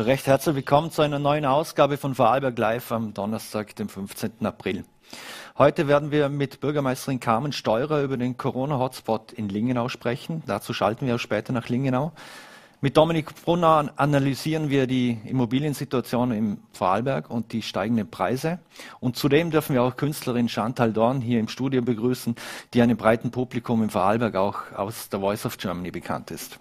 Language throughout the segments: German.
Recht herzlich willkommen zu einer neuen Ausgabe von Vorarlberg Live am Donnerstag, dem 15. April. Heute werden wir mit Bürgermeisterin Carmen Steurer über den Corona-Hotspot in Lingenau sprechen. Dazu schalten wir auch später nach Lingenau. Mit Dominik Brunner analysieren wir die Immobiliensituation im Vorarlberg und die steigenden Preise. Und zudem dürfen wir auch Künstlerin Chantal Dorn hier im Studio begrüßen, die einem breiten Publikum im Vorarlberg auch aus der Voice of Germany bekannt ist.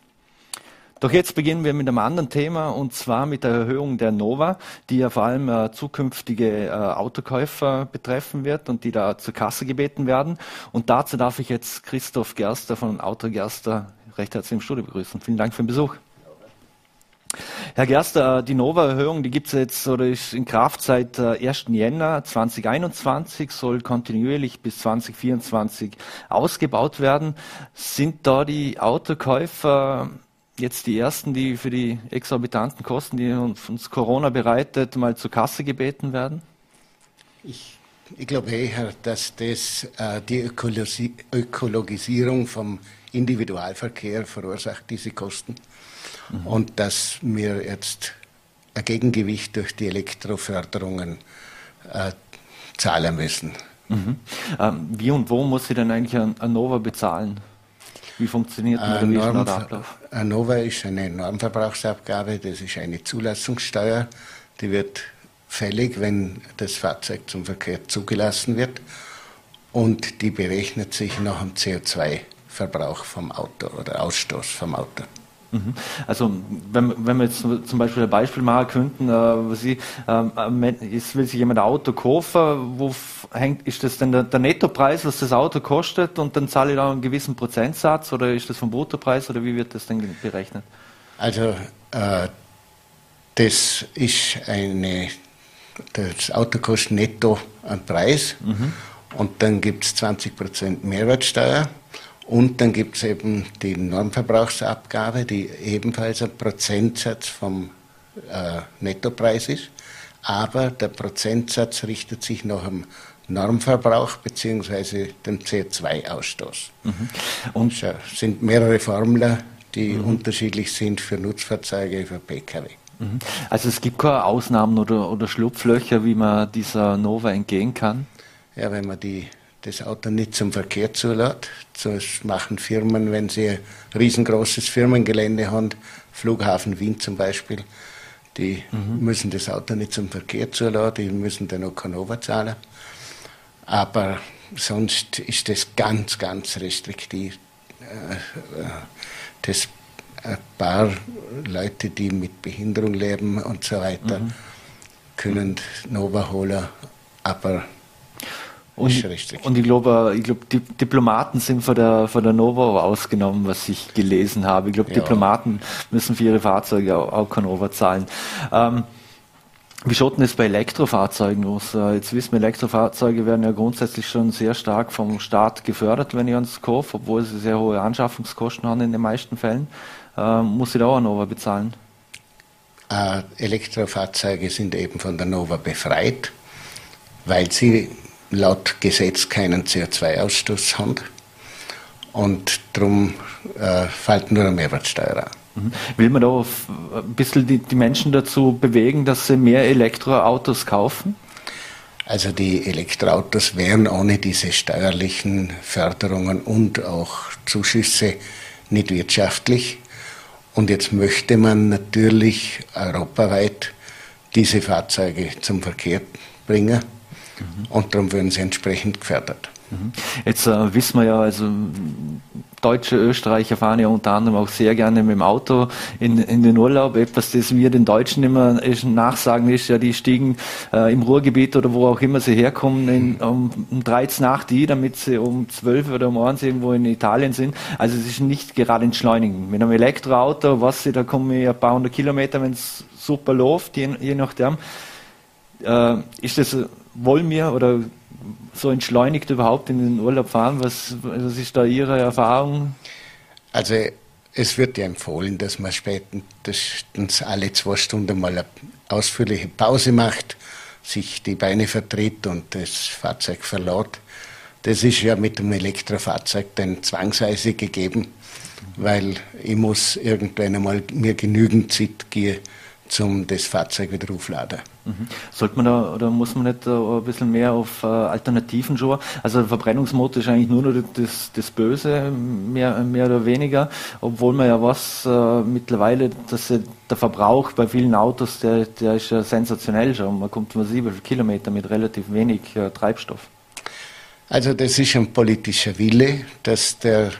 Doch jetzt beginnen wir mit einem anderen Thema und zwar mit der Erhöhung der Nova, die ja vor allem äh, zukünftige äh, Autokäufer betreffen wird und die da zur Kasse gebeten werden. Und dazu darf ich jetzt Christoph Gerster von Auto Gerster recht herzlich im Studio begrüßen. Vielen Dank für den Besuch. Herr Gerster, die Nova-Erhöhung, die gibt es jetzt oder ist in Kraft seit 1. Äh, Jänner 2021, soll kontinuierlich bis 2024 ausgebaut werden. Sind da die Autokäufer jetzt die ersten, die für die exorbitanten Kosten, die uns Corona bereitet, mal zur Kasse gebeten werden? Ich, ich glaube eher, dass das äh, die Ökologi Ökologisierung vom Individualverkehr verursacht, diese Kosten. Mhm. Und dass wir jetzt ein Gegengewicht durch die Elektroförderungen äh, zahlen müssen. Mhm. Ähm, wie und wo muss sie denn eigentlich an, an Nova bezahlen? Wie funktioniert ein Norm, Ablauf? ANOVA ist eine Normverbrauchsabgabe, das ist eine Zulassungssteuer, die wird fällig, wenn das Fahrzeug zum Verkehr zugelassen wird und die berechnet sich nach dem CO2-Verbrauch vom Auto oder Ausstoß vom Auto. Mhm. Also wenn, wenn wir jetzt zum Beispiel ein Beispiel machen könnten, äh, Sie, äh, jetzt will sich jemand ein Auto kaufen, wo hängt, ist das denn der, der, Nettopreis, was das Auto kostet und dann zahle ich da einen gewissen Prozentsatz oder ist das vom Bruttopreis oder wie wird das denn berechnet? Also äh, das ist eine, das Auto kostet netto einen Preis mhm. und dann gibt es 20% Mehrwertsteuer und dann gibt es eben die Normverbrauchsabgabe, die ebenfalls ein Prozentsatz vom äh, Nettopreis ist. Aber der Prozentsatz richtet sich nach dem Normverbrauch bzw. dem CO2-Ausstoß. Mhm. Und es sind mehrere Formeln, die mhm. unterschiedlich sind für Nutzfahrzeuge, für Pkw. Mhm. Also es gibt keine Ausnahmen oder, oder Schlupflöcher, wie man dieser Nova entgehen kann? Ja, wenn man die das Auto nicht zum Verkehr zulässt. Das machen Firmen, wenn sie ein riesengroßes Firmengelände haben, Flughafen Wien zum Beispiel, die mhm. müssen das Auto nicht zum Verkehr zulassen, die müssen dann auch Canova zahlen. Aber sonst ist das ganz, ganz restriktiv. Äh, äh, das ein paar Leute, die mit Behinderung leben und so weiter, mhm. können Nova holen, aber und, und ich glaube, ich glaube, die Diplomaten sind von der, von der Nova ausgenommen, was ich gelesen habe. Ich glaube, ja. Diplomaten müssen für ihre Fahrzeuge auch, auch kein Nova zahlen. Ähm, wie schaut denn das bei Elektrofahrzeugen aus? Äh, jetzt wissen wir, Elektrofahrzeuge werden ja grundsätzlich schon sehr stark vom Staat gefördert, wenn ich ans kaufe, obwohl sie sehr hohe Anschaffungskosten haben in den meisten Fällen. Ähm, muss ich da auch ein Nova bezahlen? Äh, Elektrofahrzeuge sind eben von der Nova befreit, weil sie laut Gesetz keinen CO2-Ausstoß haben. Und darum äh, fällt nur eine Mehrwertsteuer an. Mhm. Will man da ein bisschen die, die Menschen dazu bewegen, dass sie mehr Elektroautos kaufen? Also die Elektroautos wären ohne diese steuerlichen Förderungen und auch Zuschüsse nicht wirtschaftlich. Und jetzt möchte man natürlich europaweit diese Fahrzeuge zum Verkehr bringen. Mhm. Und darum werden sie entsprechend gefördert. Mhm. Jetzt äh, wissen wir ja, also Deutsche, Österreicher fahren ja unter anderem auch sehr gerne mit dem Auto in, in den Urlaub. Etwas, das wir den Deutschen immer nachsagen, ist ja, die stiegen äh, im Ruhrgebiet oder wo auch immer sie herkommen, in, um, um 13 nach die, damit sie um 12 oder um 1 irgendwo in Italien sind. Also es ist nicht gerade entschleunigen. Mit einem Elektroauto, was sie, da kommen wir ein paar hundert Kilometer, wenn es super läuft, je, je nachdem. Äh, ist das wollen wir oder so entschleunigt überhaupt in den Urlaub fahren? Was, was ist da Ihre Erfahrung? Also es wird ja empfohlen, dass man spätestens alle zwei Stunden mal eine ausführliche Pause macht, sich die Beine vertritt und das Fahrzeug verlaut. Das ist ja mit dem Elektrofahrzeug dann zwangsweise gegeben, weil ich muss irgendwann einmal mir genügend Zeit geben zum das Fahrzeug wieder aufladen. Sollte man da oder muss man nicht ein bisschen mehr auf äh, Alternativen schauen? Also Verbrennungsmotor ist eigentlich nur noch das, das Böse, mehr, mehr oder weniger, obwohl man ja was äh, mittlerweile, dass der Verbrauch bei vielen Autos, der, der ist ja sensationell schon. Man kommt massive Kilometer mit relativ wenig Treibstoff. Also das ist ein politischer Wille, dass der,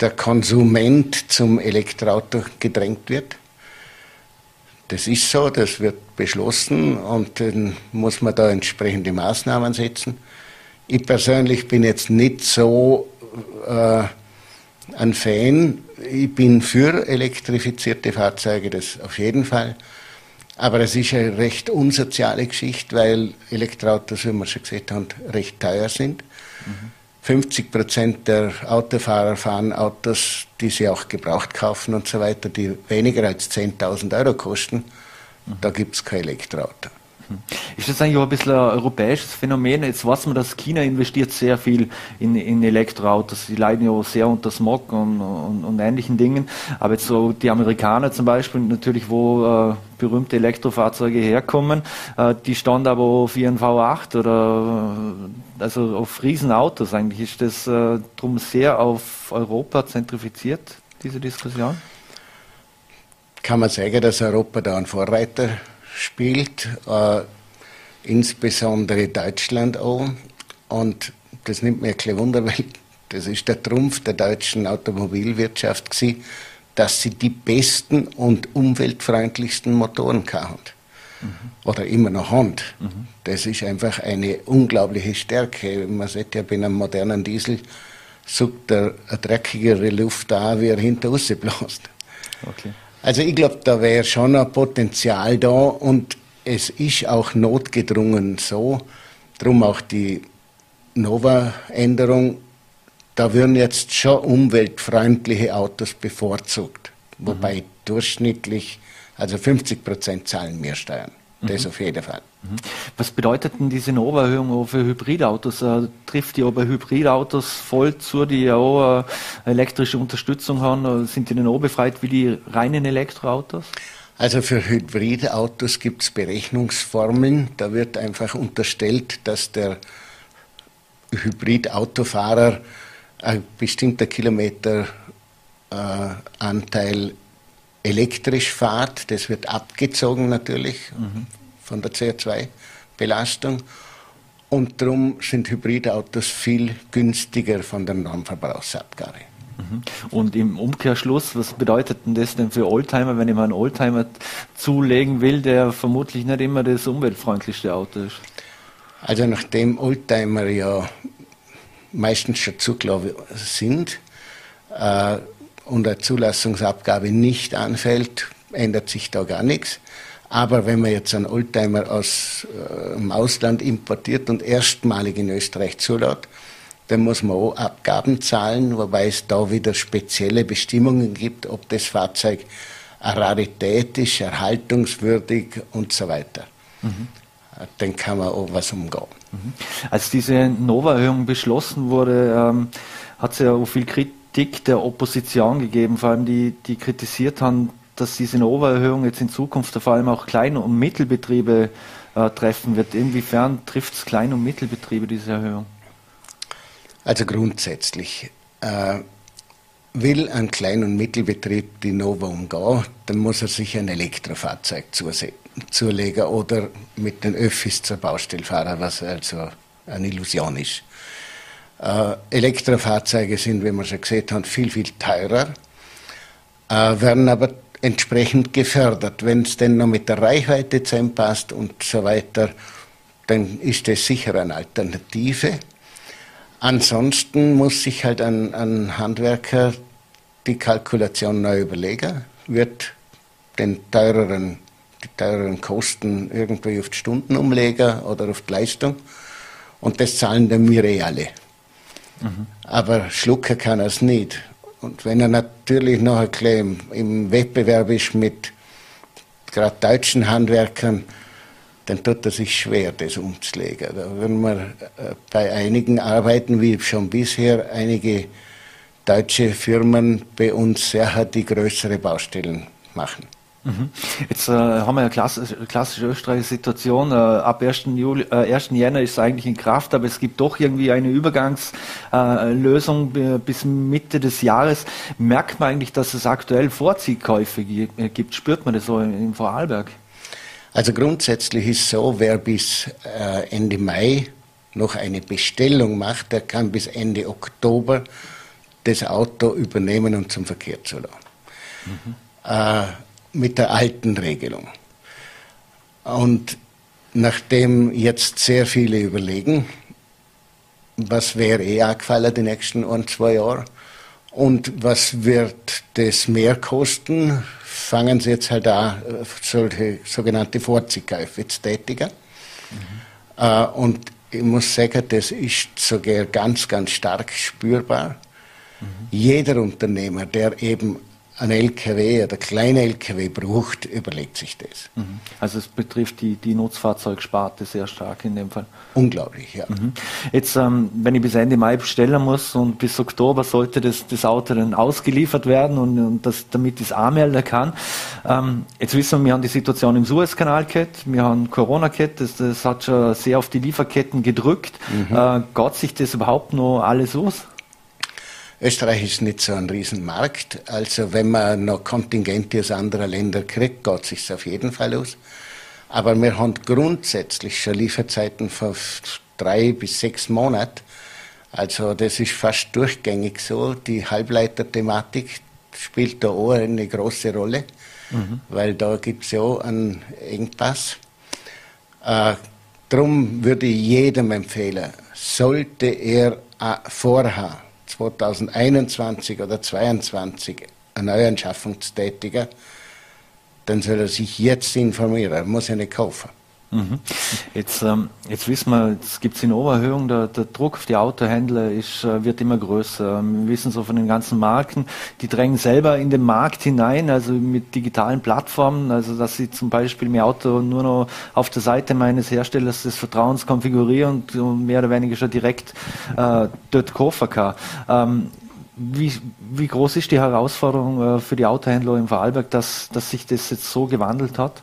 der Konsument zum Elektroauto gedrängt wird. Das ist so, das wird beschlossen und dann muss man da entsprechende Maßnahmen setzen. Ich persönlich bin jetzt nicht so äh, ein Fan. Ich bin für elektrifizierte Fahrzeuge, das auf jeden Fall. Aber es ist eine recht unsoziale Geschichte, weil Elektroautos, wie wir schon gesagt haben, recht teuer sind. Mhm. 50 Prozent der Autofahrer fahren Autos, die sie auch gebraucht kaufen und so weiter, die weniger als 10.000 Euro kosten. Da gibt es kein Elektroauto. Ist das eigentlich auch ein bisschen ein europäisches Phänomen? Jetzt weiß man, dass China investiert sehr viel in, in Elektroautos. Sie leiden ja auch sehr unter Smog und, und, und, ähnlichen Dingen. Aber jetzt so die Amerikaner zum Beispiel, natürlich, wo äh, berühmte Elektrofahrzeuge herkommen, äh, die standen aber auf ihren V8 oder äh, also auf Riesenautos eigentlich. Ist das äh, drum sehr auf Europa zentrifiziert, diese Diskussion? Kann man sagen, dass Europa da ein Vorreiter spielt, äh, insbesondere Deutschland auch. Und das nimmt mir ein bisschen Wunder, weil das ist der Trumpf der deutschen Automobilwirtschaft gewesen, dass sie die besten und umweltfreundlichsten Motoren haben. Mhm. Oder immer noch haben. Mhm. Das ist einfach eine unglaubliche Stärke. Man sieht ja bei einem modernen Diesel, sucht er eine dreckigere Luft da, wie er hinter rausbläst. Okay. Also ich glaube, da wäre schon ein Potenzial da und es ist auch notgedrungen so, darum auch die Nova-Änderung, da würden jetzt schon umweltfreundliche Autos bevorzugt, wobei mhm. durchschnittlich, also 50 Prozent zahlen mehr Steuern. Das mhm. auf jeden Fall. Mhm. Was bedeutet denn diese Noverhöhung für Hybridautos? Äh, trifft die aber Hybridautos voll zu, die ja auch äh, elektrische Unterstützung haben? Äh, sind die denn auch befreit wie die reinen Elektroautos? Also für Hybridautos gibt es Berechnungsformeln. Da wird einfach unterstellt, dass der Hybridautofahrer ein bestimmter Kilometeranteil äh, elektrisch fährt. Das wird abgezogen natürlich mhm. von der CO2-Belastung. Und darum sind Hybridautos viel günstiger von der Normverbrauchsabgabe. Mhm. Und im Umkehrschluss, was bedeutet denn das denn für Oldtimer, wenn ich mir einen Oldtimer zulegen will, der vermutlich nicht immer das umweltfreundlichste Auto ist? Also nachdem Oldtimer ja meistens schon zugelassen sind, äh, und eine Zulassungsabgabe nicht anfällt, ändert sich da gar nichts. Aber wenn man jetzt einen Oldtimer aus äh, dem Ausland importiert und erstmalig in Österreich zulässt, dann muss man auch Abgaben zahlen, wobei es da wieder spezielle Bestimmungen gibt, ob das Fahrzeug eine Rarität ist, erhaltungswürdig und so weiter. Mhm. Dann kann man auch was umgehen. Mhm. Als diese Nova-Erhöhung beschlossen wurde, ähm, hat es ja auch viel Kritik Kritik der Opposition gegeben, vor allem die, die kritisiert haben, dass diese Nova-Erhöhung jetzt in Zukunft vor allem auch Klein- und Mittelbetriebe äh, treffen wird. Inwiefern trifft es Klein- und Mittelbetriebe, diese Erhöhung? Also grundsätzlich. Äh, will ein Klein- und Mittelbetrieb die Nova umgehen, dann muss er sich ein Elektrofahrzeug zulegen oder mit den Öffis zur Baustelle fahren, was also eine Illusion ist. Äh, Elektrofahrzeuge sind, wie wir schon gesehen haben, viel, viel teurer, äh, werden aber entsprechend gefördert. Wenn es denn noch mit der Reichweite zusammenpasst und so weiter, dann ist das sicher eine Alternative. Ansonsten muss sich halt ein, ein Handwerker die Kalkulation neu überlegen, wird den teureren, die teureren Kosten irgendwie auf die Stunden umlegen oder auf die Leistung. Und das zahlen dann wir eh alle. Aber schlucken kann er es nicht. Und wenn er natürlich noch ein bisschen im Wettbewerb ist mit gerade deutschen Handwerkern, dann tut er sich schwer, das umzulegen. Da würden wir äh, bei einigen Arbeiten, wie schon bisher, einige deutsche Firmen bei uns sehr die größere Baustellen machen. Mhm. Jetzt äh, haben wir eine klassische, klassische österreichische Situation. Äh, ab 1. Juli, äh, 1. Jänner ist es eigentlich in Kraft, aber es gibt doch irgendwie eine Übergangslösung äh, bis Mitte des Jahres. Merkt man eigentlich, dass es aktuell Vorziehkäufe äh, gibt? Spürt man das so im Vorarlberg? Also grundsätzlich ist es so, wer bis äh, Ende Mai noch eine Bestellung macht, der kann bis Ende Oktober das Auto übernehmen und zum Verkehr zu lassen. Mhm. Äh, mit der alten Regelung. Und nachdem jetzt sehr viele überlegen, was wäre eh angefallen die nächsten ein, zwei Jahre und was wird das mehr kosten, fangen sie jetzt halt an, solche sogenannte Vorziehkäufe zu tätigen. Mhm. Äh, und ich muss sagen, das ist sogar ganz, ganz stark spürbar. Mhm. Jeder Unternehmer, der eben ein LKW oder kleine LKW braucht, überlegt sich das. Mhm. Also es betrifft die, die Nutzfahrzeugsparte sehr stark in dem Fall. Unglaublich, ja. Mhm. Jetzt, ähm, wenn ich bis Ende Mai bestellen muss und bis Oktober sollte das, das Auto dann ausgeliefert werden und, und das, damit ich es anmelden kann. Ähm, jetzt wissen wir, wir haben die Situation im Suezkanal gehabt, wir haben Corona gehabt, das, das hat schon sehr auf die Lieferketten gedrückt. Mhm. Äh, geht sich das überhaupt noch alles aus? Österreich ist nicht so ein Riesenmarkt. Also wenn man noch Kontingente aus anderen Ländern kriegt, geht es sich auf jeden Fall aus. Aber wir haben grundsätzlich schon Lieferzeiten von drei bis sechs Monaten. Also das ist fast durchgängig so. Die Halbleiterthematik spielt da auch eine große Rolle, mhm. weil da gibt es ja auch einen Engpass. Äh, Darum würde ich jedem empfehlen, sollte er vorhaben, 2021 oder 2022 eine Neuanschaffung zu tätigen, dann soll er sich jetzt informieren. Er muss ja nicht kaufen. Mhm. Jetzt, ähm, jetzt wissen wir, es gibt in Oberhöhung, der, der, Druck auf die Autohändler ist, äh, wird immer größer. Wir wissen so von den ganzen Marken, die drängen selber in den Markt hinein, also mit digitalen Plattformen, also dass sie zum Beispiel mein Auto nur noch auf der Seite meines Herstellers des Vertrauens konfigurieren und mehr oder weniger schon direkt äh, dort kaufen kann. Ähm, wie, wie groß ist die Herausforderung äh, für die Autohändler im Vorarlberg, dass, dass sich das jetzt so gewandelt hat?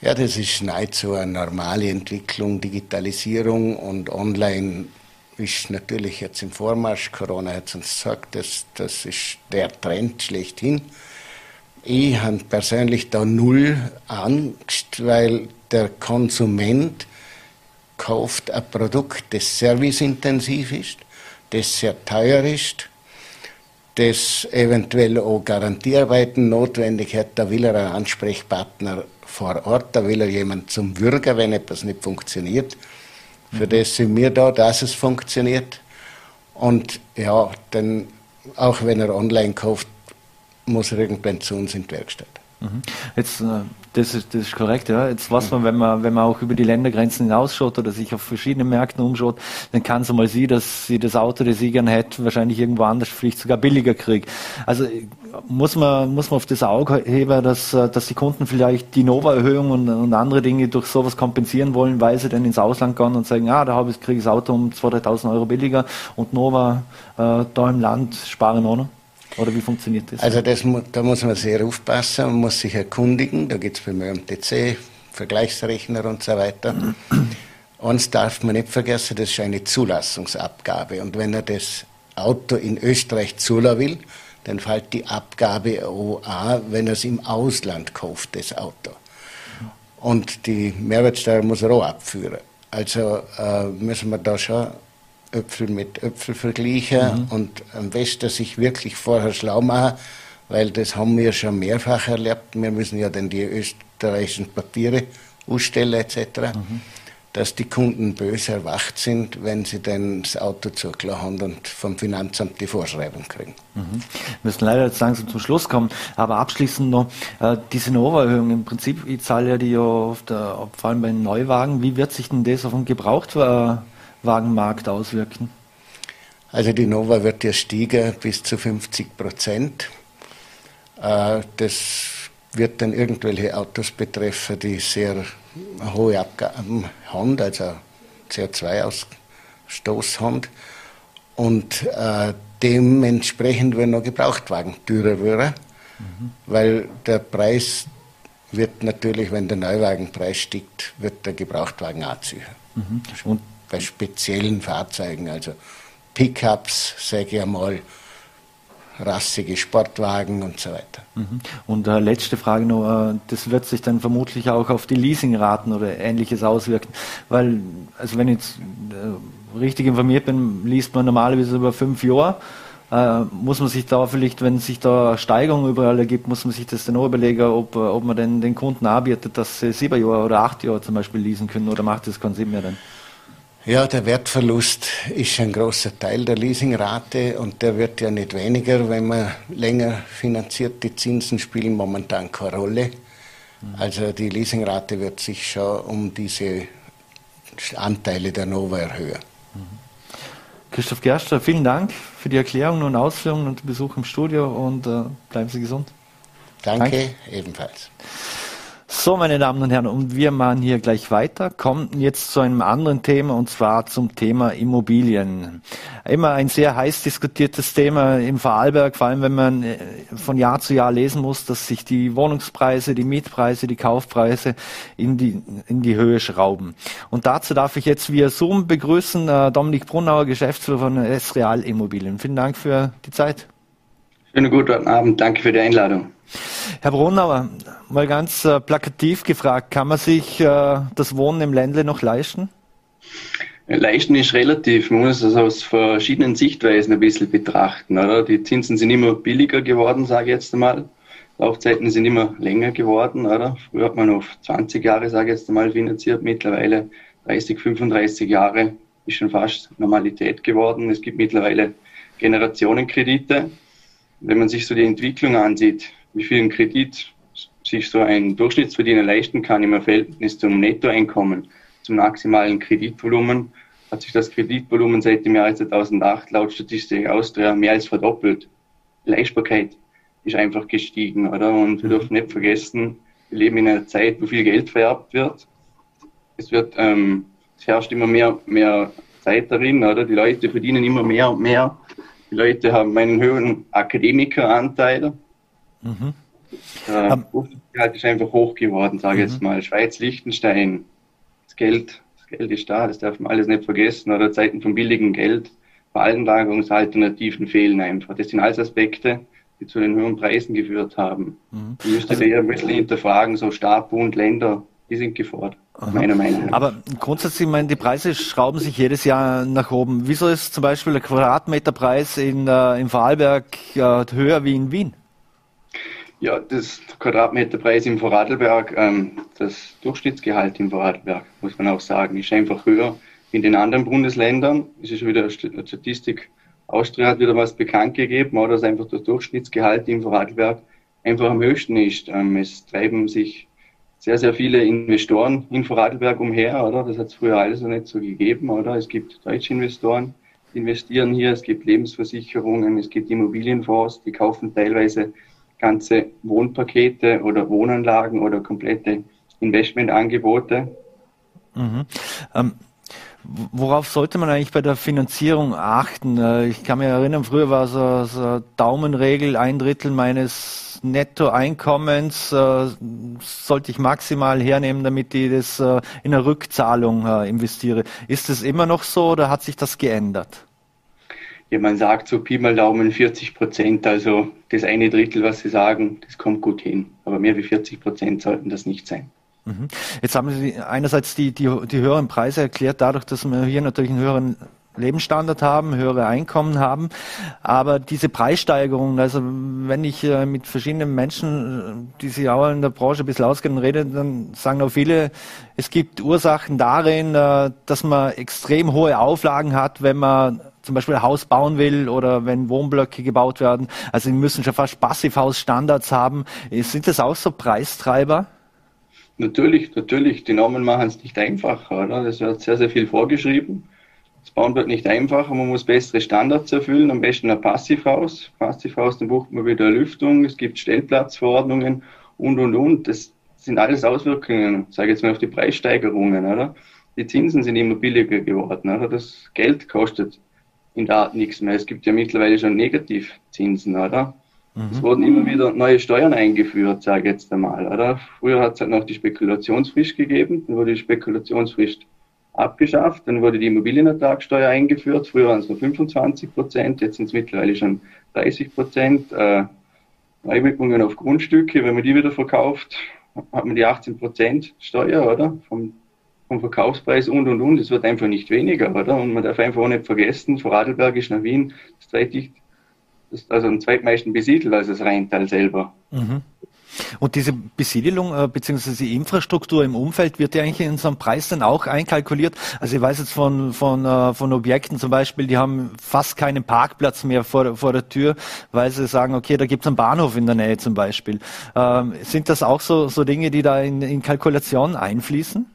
Ja, das ist nahezu eine normale Entwicklung. Digitalisierung und Online ist natürlich jetzt im Vormarsch. Corona hat uns gesagt, das, das ist der Trend schlechthin. Ich habe persönlich da null Angst, weil der Konsument kauft ein Produkt, das serviceintensiv ist, das sehr teuer ist, das eventuell auch Garantiearbeiten notwendig hat. Da will er einen Ansprechpartner vor Ort, da will er jemand zum Bürger, wenn etwas nicht funktioniert. Für mhm. das sind wir da, dass es funktioniert. Und ja, dann, auch wenn er online kauft, muss er irgendwann zu uns in die Werkstatt. Mhm. Jetzt, äh, das ist, das ist korrekt, ja. Jetzt was man, wenn man, wenn man auch über die Ländergrenzen hinausschaut oder sich auf verschiedene Märkte umschaut, dann kann es mal sein, dass sie das Auto, das ich gerne hätte, wahrscheinlich irgendwo anders vielleicht sogar billiger kriegt. Also muss man, muss man auf das Auge heben, dass, äh, dass die Kunden vielleicht die Nova-Erhöhung und, und andere Dinge durch sowas kompensieren wollen, weil sie dann ins Ausland gehen und sagen, ah, da habe ich, kriege ich das Auto um 2.000, 3.000 Euro billiger und Nova äh, da im Land sparen auch noch. Oder wie funktioniert das? Also das, da muss man sehr aufpassen, man muss sich erkundigen. Da gibt es beim ÖMTC Vergleichsrechner und so weiter. Uns darf man nicht vergessen, das ist eine Zulassungsabgabe. Und wenn er das Auto in Österreich zulassen will, dann fällt die Abgabe an, wenn er es im Ausland kauft, das Auto. Und die Mehrwertsteuer muss er auch abführen. Also äh, müssen wir da schon Äpfel mit Äpfel vergleichen mhm. und am besten sich wirklich vorher schlau machen, weil das haben wir schon mehrfach erlebt. Wir müssen ja dann die österreichischen Papiere ausstellen etc., mhm. dass die Kunden böse erwacht sind, wenn sie dann das Auto zugelassen haben und vom Finanzamt die Vorschreibung kriegen. Mhm. Wir müssen leider jetzt langsam zum Schluss kommen, aber abschließend noch äh, diese Nova-Erhöhung. Im Prinzip, ich zahle ja die ja auf der, vor allem bei den Neuwagen. Wie wird sich denn das auf den Gebrauchtwagen Wagenmarkt auswirken? Also die Nova wird ja stiegen bis zu 50 Prozent. Äh, das wird dann irgendwelche Autos betreffen, die sehr hohe Abgaben haben, also CO2-Ausstoß haben. Und äh, dementsprechend werden noch Gebrauchtwagen teurer werden. mhm. weil der Preis wird natürlich, wenn der Neuwagenpreis steigt, wird der Gebrauchtwagen auch ziehen. Mhm. Und bei speziellen Fahrzeugen, also Pickups, sage ich einmal, rassige Sportwagen und so weiter. Mhm. Und äh, letzte Frage noch, äh, das wird sich dann vermutlich auch auf die Leasingraten oder ähnliches auswirken, weil, also wenn ich jetzt äh, richtig informiert bin, liest man normalerweise über fünf Jahre. Äh, muss man sich da vielleicht, wenn sich da Steigerungen überall ergibt, muss man sich das dann auch überlegen, ob, äh, ob man denn den Kunden anbietet, dass sie sieben Jahre oder acht Jahre zum Beispiel leasen können oder macht das keinen Sinn mehr dann? Ja, der Wertverlust ist ein großer Teil der Leasingrate und der wird ja nicht weniger, wenn man länger finanziert. Die Zinsen spielen momentan keine Rolle. Also die Leasingrate wird sich schon um diese Anteile der Nova erhöhen. Christoph Gerster, vielen Dank für die Erklärungen und Ausführungen und den Besuch im Studio und äh, bleiben Sie gesund. Danke, Danke. ebenfalls. So, meine Damen und Herren, und wir machen hier gleich weiter, kommen jetzt zu einem anderen Thema und zwar zum Thema Immobilien. Immer ein sehr heiß diskutiertes Thema im Vorarlberg, vor allem wenn man äh, von Jahr zu Jahr lesen muss, dass sich die Wohnungspreise, die Mietpreise, die Kaufpreise in die, in die Höhe schrauben. Und dazu darf ich jetzt via Zoom begrüßen äh, Dominik Brunauer, Geschäftsführer von S Real Immobilien. Vielen Dank für die Zeit. Schönen guten Abend, danke für die Einladung. Herr Brunauer, mal ganz äh, plakativ gefragt, kann man sich äh, das Wohnen im Ländle noch leisten? Leisten ist relativ, man muss es aus verschiedenen Sichtweisen ein bisschen betrachten. Oder? Die Zinsen sind immer billiger geworden, sage ich jetzt einmal. Laufzeiten sind immer länger geworden. Oder? Früher hat man auf 20 Jahre, sage ich jetzt einmal, finanziert. Mittlerweile 30, 35 Jahre ist schon fast Normalität geworden. Es gibt mittlerweile Generationenkredite. Wenn man sich so die Entwicklung ansieht, wie viel ein Kredit sich so ein Durchschnittsverdiener leisten kann im Verhältnis zum Nettoeinkommen, zum maximalen Kreditvolumen, hat sich das Kreditvolumen seit dem Jahr 2008 laut Statistik Austria mehr als verdoppelt. Die Leistbarkeit ist einfach gestiegen, oder? Und wir dürfen nicht vergessen, wir leben in einer Zeit, wo viel Geld vererbt wird. Es wird, ähm, es herrscht immer mehr, mehr Zeit darin, oder? Die Leute verdienen immer mehr und mehr. Die Leute haben einen höheren Akademikeranteil. Mhm. Äh, um, ist einfach hoch geworden, sage ich mhm. jetzt mal. Schweiz, Liechtenstein, das Geld, das Geld ist da, das darf man alles nicht vergessen. Oder Zeiten von billigem Geld, Veranlagungsalternativen fehlen einfach. Das sind alles Aspekte, die zu den höheren Preisen geführt haben. Mhm. Die müsste also, eher ein bisschen hinterfragen, so Staat, Bund, Länder, die sind gefordert, Aha. meiner Meinung nach. Aber grundsätzlich, ich meine, die Preise schrauben sich jedes Jahr nach oben. Wieso ist zum Beispiel der Quadratmeterpreis in, äh, in Vorarlberg äh, höher wie in Wien? Ja, das Quadratmeterpreis im Vorarlberg, ähm, das Durchschnittsgehalt im Vorarlberg, muss man auch sagen, ist einfach höher in den anderen Bundesländern. Es ist wieder Statistik. Austria hat wieder was bekannt gegeben, oder dass einfach das Durchschnittsgehalt im Vorarlberg einfach am höchsten ist. Ähm, es treiben sich sehr, sehr viele Investoren in Vorarlberg umher, oder? Das hat es früher alles noch nicht so gegeben, oder? Es gibt deutsche Investoren, die investieren hier, es gibt Lebensversicherungen, es gibt Immobilienfonds, die kaufen teilweise ganze Wohnpakete oder Wohnanlagen oder komplette Investmentangebote. Mhm. Ähm, worauf sollte man eigentlich bei der Finanzierung achten? Äh, ich kann mich erinnern, früher war so, so Daumenregel, ein Drittel meines Nettoeinkommens äh, sollte ich maximal hernehmen, damit ich das äh, in eine Rückzahlung äh, investiere. Ist es immer noch so oder hat sich das geändert? Ja, man sagt so Pi mal Daumen 40 Prozent, also das eine Drittel, was Sie sagen, das kommt gut hin. Aber mehr wie 40 Prozent sollten das nicht sein. Mhm. Jetzt haben Sie einerseits die, die, die höheren Preise erklärt, dadurch, dass wir hier natürlich einen höheren Lebensstandard haben, höhere Einkommen haben. Aber diese Preissteigerungen, also wenn ich äh, mit verschiedenen Menschen, die sich auch in der Branche ein bisschen auskennen, rede, dann sagen auch viele, es gibt Ursachen darin, äh, dass man extrem hohe Auflagen hat, wenn man zum Beispiel ein Haus bauen will oder wenn Wohnblöcke gebaut werden. Also die müssen schon fast Passivhausstandards haben. Sind das auch so Preistreiber? Natürlich, natürlich. Die Normen machen es nicht einfacher. Oder? Es wird sehr, sehr viel vorgeschrieben. Das Bauen wird nicht einfacher. Man muss bessere Standards erfüllen. Am besten ein Passivhaus. Passivhaus, dann bucht man wieder Lüftung. Es gibt Stellplatzverordnungen und, und, und. Das sind alles Auswirkungen, sage ich jetzt mal, auf die Preissteigerungen. Oder? Die Zinsen sind immer billiger geworden. Oder? Das Geld kostet in der Art nichts mehr. Es gibt ja mittlerweile schon Negativzinsen, oder? Mhm. Es wurden immer wieder neue Steuern eingeführt, sage ich jetzt einmal. Oder? Früher hat es halt noch die Spekulationsfrist gegeben, dann wurde die Spekulationsfrist abgeschafft, dann wurde die Immobilienertragssteuer eingeführt. Früher waren es nur 25 Prozent, jetzt sind es mittlerweile schon 30 Prozent. Äh, Einwirkungen auf Grundstücke, wenn man die wieder verkauft, hat man die 18 Prozent Steuer, oder? Vom, vom Verkaufspreis und und und. Es wird einfach nicht weniger, oder? Und man darf einfach auch nicht vergessen, Vorarlberg ist nach Wien das zweitdicht also am zweitmeisten besiedelt als das Rheintal selber. Mhm. Und diese Besiedelung äh, bzw. die Infrastruktur im Umfeld wird ja eigentlich in so einem Preis dann auch einkalkuliert. Also ich weiß jetzt von, von, äh, von Objekten zum Beispiel, die haben fast keinen Parkplatz mehr vor, vor der Tür, weil sie sagen, okay, da gibt es einen Bahnhof in der Nähe zum Beispiel. Ähm, sind das auch so, so Dinge, die da in, in Kalkulationen einfließen?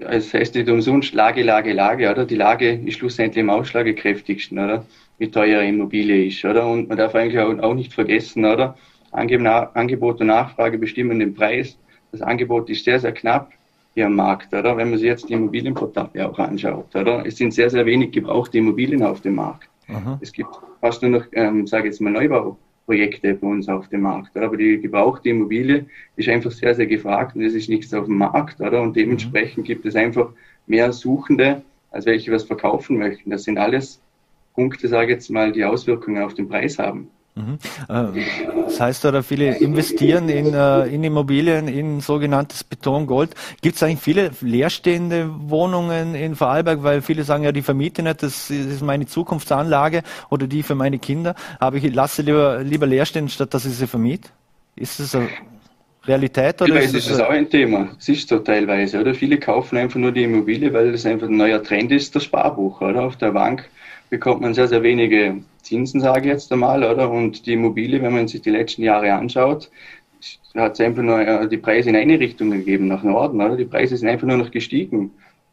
Es heißt nicht umsonst Lage, Lage, Lage, oder? Die Lage ist schlussendlich am ausschlagekräftigsten, oder? Wie teuer Immobilie ist, oder? Und man darf eigentlich auch nicht vergessen, oder? Angebot und Nachfrage bestimmen den Preis. Das Angebot ist sehr, sehr knapp hier am Markt, oder? Wenn man sich jetzt die Immobilienportale auch anschaut, oder? Es sind sehr, sehr wenig gebrauchte Immobilien auf dem Markt. Aha. Es gibt fast nur noch, ähm, sage jetzt mal, Neubauprojekte bei uns auf dem Markt, oder? Aber die gebrauchte Immobilie ist einfach sehr, sehr gefragt und es ist nichts auf dem Markt, oder? Und dementsprechend mhm. gibt es einfach mehr Suchende, als welche was verkaufen möchten. Das sind alles Punkte, sage ich jetzt mal, die Auswirkungen auf den Preis haben. Mhm. Äh, das heißt, oder viele investieren in, äh, in Immobilien, in sogenanntes Beton-Gold. Gibt es eigentlich viele leerstehende Wohnungen in Vorarlberg, weil viele sagen, ja, die vermiete nicht, das ist meine Zukunftsanlage oder die für meine Kinder, aber ich lasse lieber, lieber leer stehen, statt dass ich sie vermiete? Ist das eine Realität? Oder ist, ist das auch ein Thema. Es ist so teilweise, oder? Viele kaufen einfach nur die Immobilie, weil das einfach ein neuer Trend ist, das Sparbuch, oder? Auf der Bank bekommt man sehr, sehr wenige Zinsen, sage ich jetzt einmal, oder? Und die Immobilie, wenn man sich die letzten Jahre anschaut, hat es einfach nur äh, die Preise in eine Richtung gegeben, nach Norden, oder? Die Preise sind einfach nur noch gestiegen.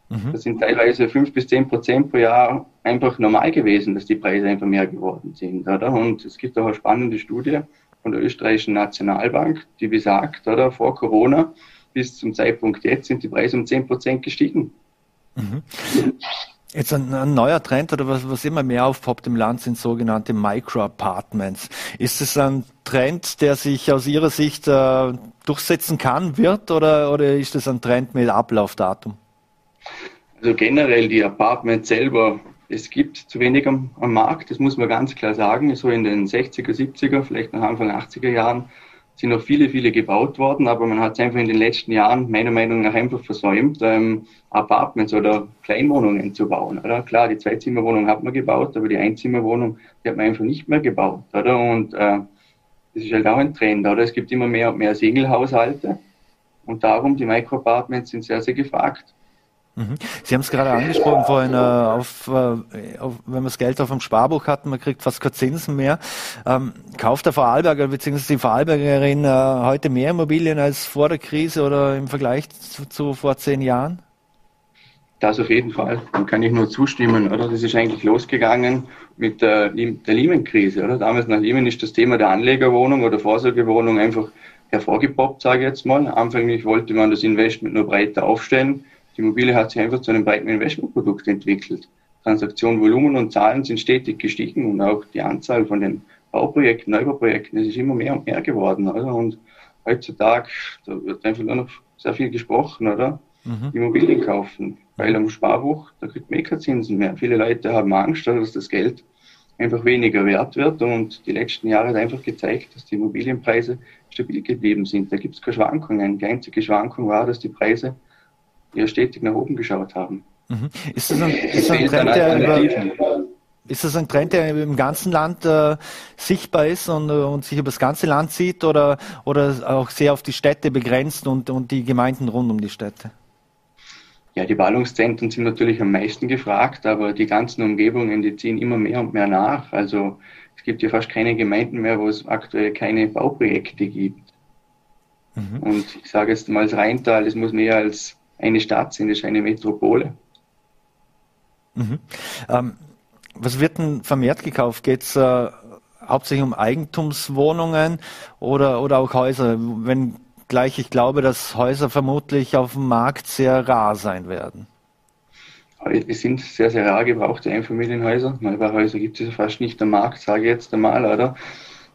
Mhm. Das sind teilweise fünf bis zehn Prozent pro Jahr einfach normal gewesen, dass die Preise einfach mehr geworden sind, oder? Und es gibt auch eine spannende Studie von der österreichischen Nationalbank, die besagt, oder? Vor Corona bis zum Zeitpunkt jetzt sind die Preise um zehn Prozent gestiegen. Mhm. Jetzt ein, ein, neuer Trend oder was, was immer mehr aufpoppt im Land sind sogenannte Micro-Apartments. Ist es ein Trend, der sich aus Ihrer Sicht äh, durchsetzen kann, wird oder, oder ist es ein Trend mit Ablaufdatum? Also generell die Apartments selber, es gibt zu wenig am, am Markt, das muss man ganz klar sagen. So in den 60er, 70er, vielleicht noch Anfang 80er Jahren sind noch viele, viele gebaut worden, aber man hat es einfach in den letzten Jahren meiner Meinung nach einfach versäumt, ähm, Apartments oder Kleinwohnungen zu bauen. Oder? Klar, die Zweizimmerwohnung hat man gebaut, aber die Einzimmerwohnung, die hat man einfach nicht mehr gebaut. Oder? Und äh, das ist halt auch ein Trend. Oder? Es gibt immer mehr und mehr Single-Haushalte und darum, die Micro-Apartments sind sehr, sehr gefragt. Mhm. Sie haben es gerade angesprochen vorhin, äh, auf, äh, auf, wenn man das Geld auf dem Sparbuch hat, man kriegt fast keine Zinsen mehr. Ähm, kauft der Vorarlberger bzw. die Vorarlbergerin äh, heute mehr Immobilien als vor der Krise oder im Vergleich zu, zu vor zehn Jahren? Das auf jeden Fall. Dann kann ich nur zustimmen, oder? Das ist eigentlich losgegangen mit der, der Lehman-Krise? Damals nach Lehman ist das Thema der Anlegerwohnung oder Vorsorgewohnung einfach hervorgepoppt, sage ich jetzt mal. Anfänglich wollte man das Investment nur breiter aufstellen. Die Immobilie hat sich einfach zu einem breiten Investmentprodukt entwickelt. Transaktionenvolumen und Zahlen sind stetig gestiegen und auch die Anzahl von den Bauprojekten, Neubauprojekten, das ist immer mehr und mehr geworden. Oder? Und heutzutage, da wird einfach nur noch sehr viel gesprochen, oder? Mhm. Immobilien kaufen, weil am Sparbuch, da kriegt man eh keine Zinsen mehr. Viele Leute haben Angst, dass das Geld einfach weniger wert wird und die letzten Jahre hat einfach gezeigt, dass die Immobilienpreise stabil geblieben sind. Da gibt es keine Schwankungen. Die einzige Schwankung war, dass die Preise ja stetig nach oben geschaut haben. Mhm. Ist, das ein, ist, ein Trend, der über, ist das ein Trend, der im ganzen Land äh, sichtbar ist und, und, sich über das ganze Land sieht oder, oder auch sehr auf die Städte begrenzt und, und die Gemeinden rund um die Städte? Ja, die Ballungszentren sind natürlich am meisten gefragt, aber die ganzen Umgebungen, die ziehen immer mehr und mehr nach. Also es gibt ja fast keine Gemeinden mehr, wo es aktuell keine Bauprojekte gibt. Mhm. Und ich sage jetzt mal, das Rheintal, es muss mehr als eine Stadt sind, es ist eine Metropole. Mhm. Ähm, was wird denn vermehrt gekauft? Geht es äh, hauptsächlich um Eigentumswohnungen oder, oder auch Häuser? Wenn gleich ich glaube, dass Häuser vermutlich auf dem Markt sehr rar sein werden. Es sind sehr, sehr rar gebrauchte Einfamilienhäuser. Neubauhäuser gibt es fast nicht am Markt, sage ich jetzt einmal, oder?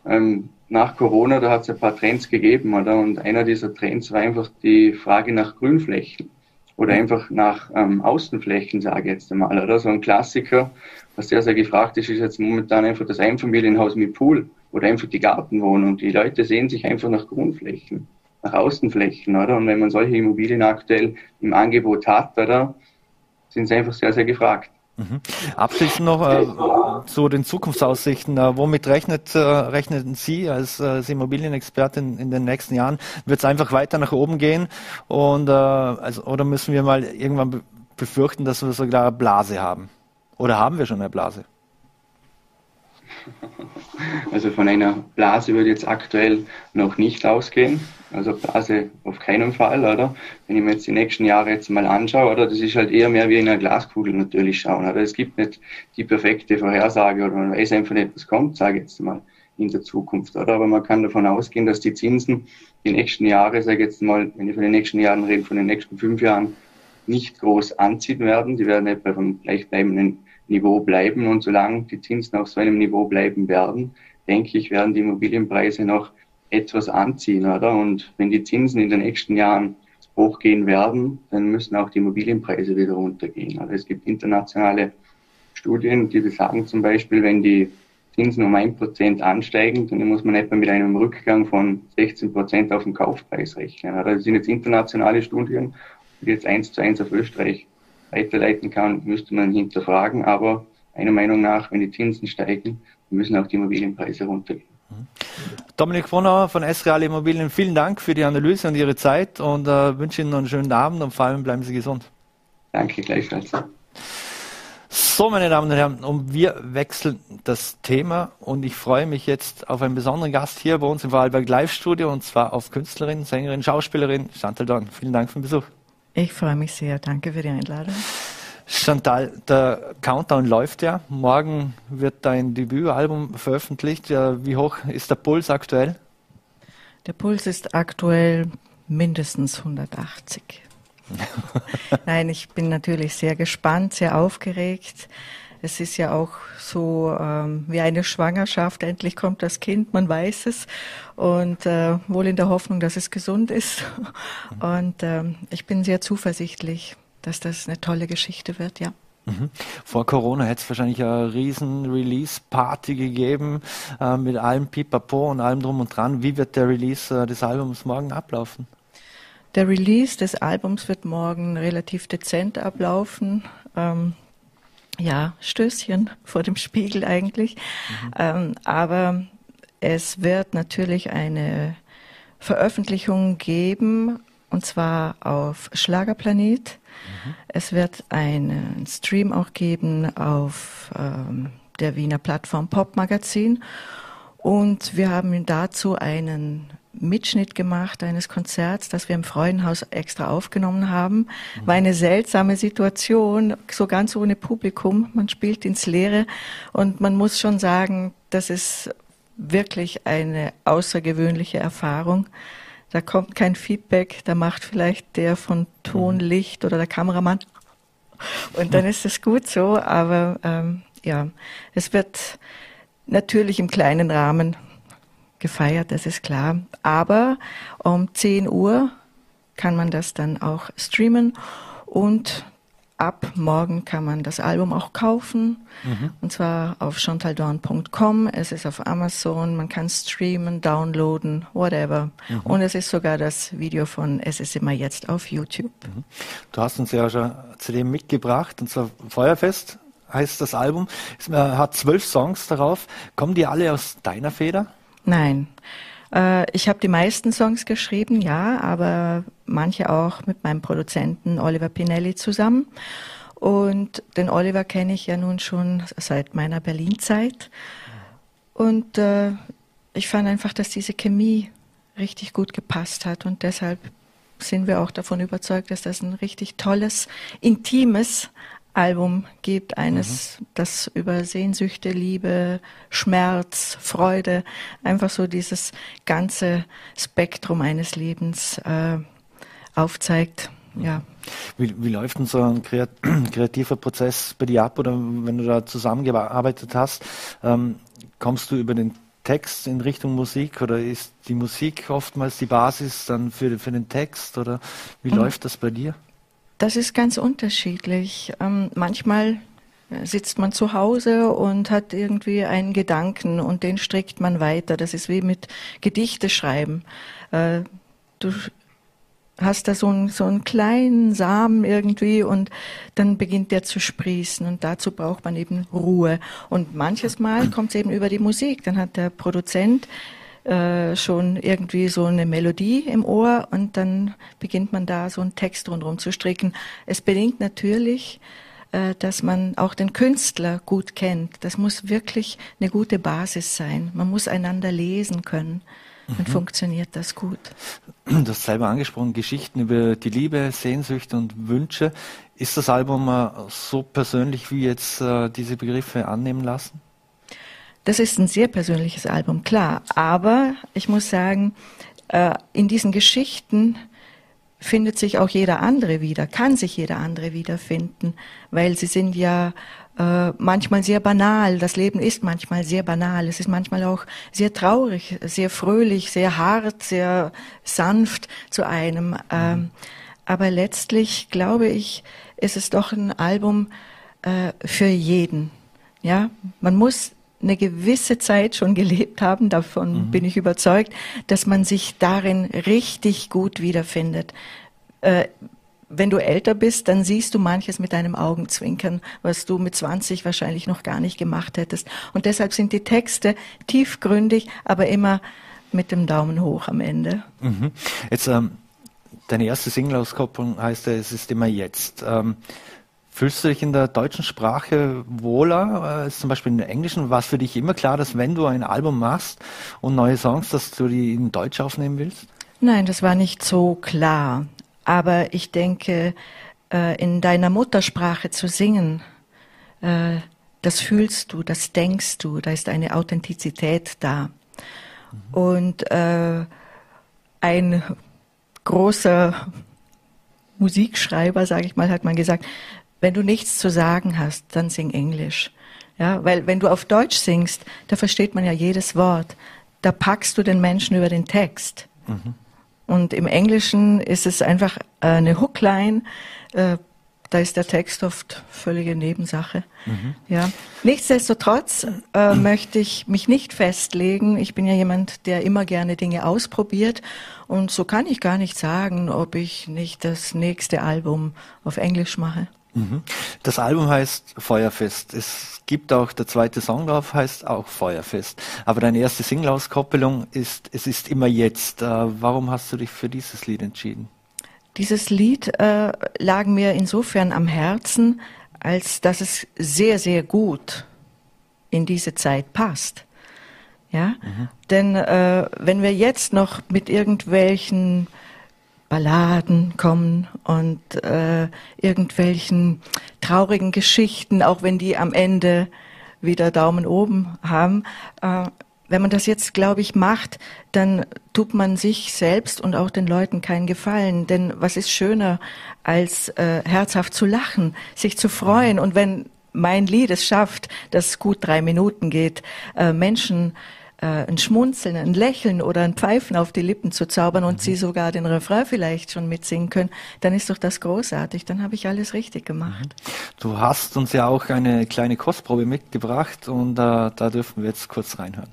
Ähm, nach Corona, da hat es ein paar Trends gegeben, oder? Und einer dieser Trends war einfach die Frage nach Grünflächen oder einfach nach ähm, Außenflächen, sage ich jetzt einmal, oder? So ein Klassiker, was sehr, sehr gefragt ist, ist jetzt momentan einfach das Einfamilienhaus mit Pool oder einfach die Gartenwohnung. Die Leute sehen sich einfach nach Grünflächen, nach Außenflächen, oder? Und wenn man solche Immobilien aktuell im Angebot hat, oder? Sind sie einfach sehr, sehr gefragt. Mhm. Abschließend noch äh, zu den Zukunftsaussichten. Äh, womit rechnet, äh, rechnen Sie als, äh, als Immobilienexpertin in den nächsten Jahren? Wird es einfach weiter nach oben gehen? Und, also, oder müssen wir mal irgendwann befürchten, dass wir sogar eine Blase haben? Oder haben wir schon eine Blase? Also von einer Blase würde ich jetzt aktuell noch nicht ausgehen. Also Blase auf keinen Fall, oder? Wenn ich mir jetzt die nächsten Jahre jetzt mal anschaue, oder? Das ist halt eher mehr wie in einer Glaskugel natürlich schauen, oder? Es gibt nicht die perfekte Vorhersage, oder man weiß einfach nicht, was kommt, sage ich jetzt mal, in der Zukunft, oder? Aber man kann davon ausgehen, dass die Zinsen die nächsten Jahre, sage ich jetzt mal, wenn ich von den nächsten Jahren rede, von den nächsten fünf Jahren, nicht groß anziehen werden. Die werden etwa vom gleichbleibenden Niveau bleiben. Und solange die Zinsen auf so einem Niveau bleiben werden, denke ich, werden die Immobilienpreise noch etwas anziehen, oder? Und wenn die Zinsen in den nächsten Jahren hochgehen werden, dann müssen auch die Immobilienpreise wieder runtergehen. Also es gibt internationale Studien, die sagen zum Beispiel, wenn die Zinsen um ein Prozent ansteigen, dann muss man etwa mit einem Rückgang von 16 Prozent auf den Kaufpreis rechnen. Das sind jetzt internationale Studien, die jetzt eins zu eins auf Österreich weiterleiten kann, müsste man hinterfragen. Aber meiner Meinung nach, wenn die Zinsen steigen, müssen auch die Immobilienpreise runtergehen. Dominik Frohnauer von S-Real Immobilien, vielen Dank für die Analyse und Ihre Zeit und äh, wünsche Ihnen noch einen schönen Abend und vor allem bleiben Sie gesund. Danke, gleichfalls. So, meine Damen und Herren, und wir wechseln das Thema und ich freue mich jetzt auf einen besonderen Gast hier bei uns im Vorarlberg Live-Studio und zwar auf Künstlerin, Sängerin, Schauspielerin Chantal Dorn. Vielen Dank für den Besuch. Ich freue mich sehr. Danke für die Einladung. Chantal, der Countdown läuft ja. Morgen wird dein Debütalbum veröffentlicht. Wie hoch ist der Puls aktuell? Der Puls ist aktuell mindestens 180. Nein, ich bin natürlich sehr gespannt, sehr aufgeregt. Es ist ja auch so ähm, wie eine Schwangerschaft. Endlich kommt das Kind, man weiß es. Und äh, wohl in der Hoffnung, dass es gesund ist. Und ähm, ich bin sehr zuversichtlich dass das eine tolle Geschichte wird, ja. Mhm. Vor Corona hätte es wahrscheinlich eine riesen Release-Party gegeben äh, mit allem Pipapo und allem drum und dran. Wie wird der Release äh, des Albums morgen ablaufen? Der Release des Albums wird morgen relativ dezent ablaufen. Ähm, ja, Stößchen vor dem Spiegel eigentlich. Mhm. Ähm, aber es wird natürlich eine Veröffentlichung geben, und zwar auf Schlagerplanet. Mhm. Es wird einen Stream auch geben auf ähm, der Wiener Plattform Pop Magazin. Und wir haben dazu einen Mitschnitt gemacht eines Konzerts, das wir im Freudenhaus extra aufgenommen haben. War eine seltsame Situation, so ganz ohne Publikum. Man spielt ins Leere und man muss schon sagen, das ist wirklich eine außergewöhnliche Erfahrung. Da kommt kein Feedback, da macht vielleicht der von Ton, mhm. Licht oder der Kameramann. Und dann ist es gut so, aber ähm, ja, es wird natürlich im kleinen Rahmen gefeiert, das ist klar. Aber um 10 Uhr kann man das dann auch streamen und ab morgen kann man das Album auch kaufen. Mhm. Und zwar auf chantaldorn.com. Es ist auf Amazon. Man kann streamen, downloaden, whatever. Mhm. Und es ist sogar das Video von Es ist immer jetzt auf YouTube. Mhm. Du hast uns ja schon CD mitgebracht, und zwar Feuerfest heißt das Album. Es hat zwölf Songs darauf. Kommen die alle aus deiner Feder? Nein. Äh, ich habe die meisten Songs geschrieben, ja, aber manche auch mit meinem Produzenten Oliver Pinelli zusammen. Und den Oliver kenne ich ja nun schon seit meiner Berlin-Zeit. Und äh, ich fand einfach, dass diese Chemie richtig gut gepasst hat. Und deshalb sind wir auch davon überzeugt, dass das ein richtig tolles, intimes Album gibt, eines, mhm. das über Sehnsüchte, Liebe, Schmerz, Freude, einfach so dieses ganze Spektrum eines Lebens äh, aufzeigt. Ja. Wie, wie läuft denn so ein kreativer Prozess bei dir ab oder wenn du da zusammengearbeitet hast? Ähm, kommst du über den Text in Richtung Musik oder ist die Musik oftmals die Basis dann für, für den Text oder wie mhm. läuft das bei dir? Das ist ganz unterschiedlich. Ähm, manchmal sitzt man zu Hause und hat irgendwie einen Gedanken und den strickt man weiter. Das ist wie mit Gedichte schreiben. Äh, du hast da so einen, so einen kleinen Samen irgendwie und dann beginnt der zu sprießen und dazu braucht man eben Ruhe. Und manches Mal kommt es eben über die Musik. Dann hat der Produzent äh, schon irgendwie so eine Melodie im Ohr und dann beginnt man da so einen Text rundherum zu stricken. Es bedingt natürlich, äh, dass man auch den Künstler gut kennt. Das muss wirklich eine gute Basis sein. Man muss einander lesen können. Dann mhm. funktioniert das gut. Du hast selber angesprochen, Geschichten über die Liebe, Sehnsüchte und Wünsche. Ist das Album äh, so persönlich, wie jetzt äh, diese Begriffe annehmen lassen? Das ist ein sehr persönliches Album, klar. Aber ich muss sagen, äh, in diesen Geschichten findet sich auch jeder andere wieder, kann sich jeder andere wiederfinden, weil sie sind ja äh, manchmal sehr banal. Das Leben ist manchmal sehr banal. Es ist manchmal auch sehr traurig, sehr fröhlich, sehr hart, sehr sanft zu einem. Ähm, aber letztlich glaube ich, ist es doch ein Album äh, für jeden. Ja, man muss eine gewisse Zeit schon gelebt haben, davon mhm. bin ich überzeugt, dass man sich darin richtig gut wiederfindet. Äh, wenn du älter bist, dann siehst du manches mit deinem Augenzwinkern, was du mit 20 wahrscheinlich noch gar nicht gemacht hättest. Und deshalb sind die Texte tiefgründig, aber immer mit dem Daumen hoch am Ende. Mhm. Jetzt, ähm, deine erste Single-Auskopplung heißt ja, es ist immer jetzt. Ähm, Fühlst du dich in der deutschen Sprache wohler als zum Beispiel in der englischen? War es für dich immer klar, dass wenn du ein Album machst und neue Songs, dass du die in Deutsch aufnehmen willst? Nein, das war nicht so klar. Aber ich denke, äh, in deiner Muttersprache zu singen, äh, das fühlst du, das denkst du, da ist eine Authentizität da. Mhm. Und äh, ein großer Musikschreiber, sage ich mal, hat man gesagt, wenn du nichts zu sagen hast, dann sing Englisch. Ja, weil wenn du auf Deutsch singst, da versteht man ja jedes Wort. Da packst du den Menschen über den Text. Mhm. Und im Englischen ist es einfach eine Hookline. Äh, da ist der Text oft völlige Nebensache. Mhm. Ja. Nichtsdestotrotz äh, möchte ich mich nicht festlegen. Ich bin ja jemand, der immer gerne Dinge ausprobiert. Und so kann ich gar nicht sagen, ob ich nicht das nächste Album auf Englisch mache. Mhm. Das Album heißt Feuerfest. Es gibt auch der zweite Song drauf, heißt auch Feuerfest. Aber deine erste Single-Auskopplung ist Es ist immer jetzt. Äh, warum hast du dich für dieses Lied entschieden? Dieses Lied äh, lag mir insofern am Herzen, als dass es sehr, sehr gut in diese Zeit passt. Ja, mhm. denn äh, wenn wir jetzt noch mit irgendwelchen Balladen kommen und äh, irgendwelchen traurigen Geschichten, auch wenn die am Ende wieder Daumen oben haben. Äh, wenn man das jetzt, glaube ich, macht, dann tut man sich selbst und auch den Leuten keinen Gefallen. Denn was ist schöner, als äh, herzhaft zu lachen, sich zu freuen und wenn mein Lied es schafft, dass gut drei Minuten geht, äh, Menschen äh, ein Schmunzeln, ein Lächeln oder ein Pfeifen auf die Lippen zu zaubern und mhm. sie sogar den Refrain vielleicht schon mitsingen können, dann ist doch das großartig. Dann habe ich alles richtig gemacht. Mhm. Du hast uns ja auch eine kleine Kostprobe mitgebracht und äh, da dürfen wir jetzt kurz reinhören.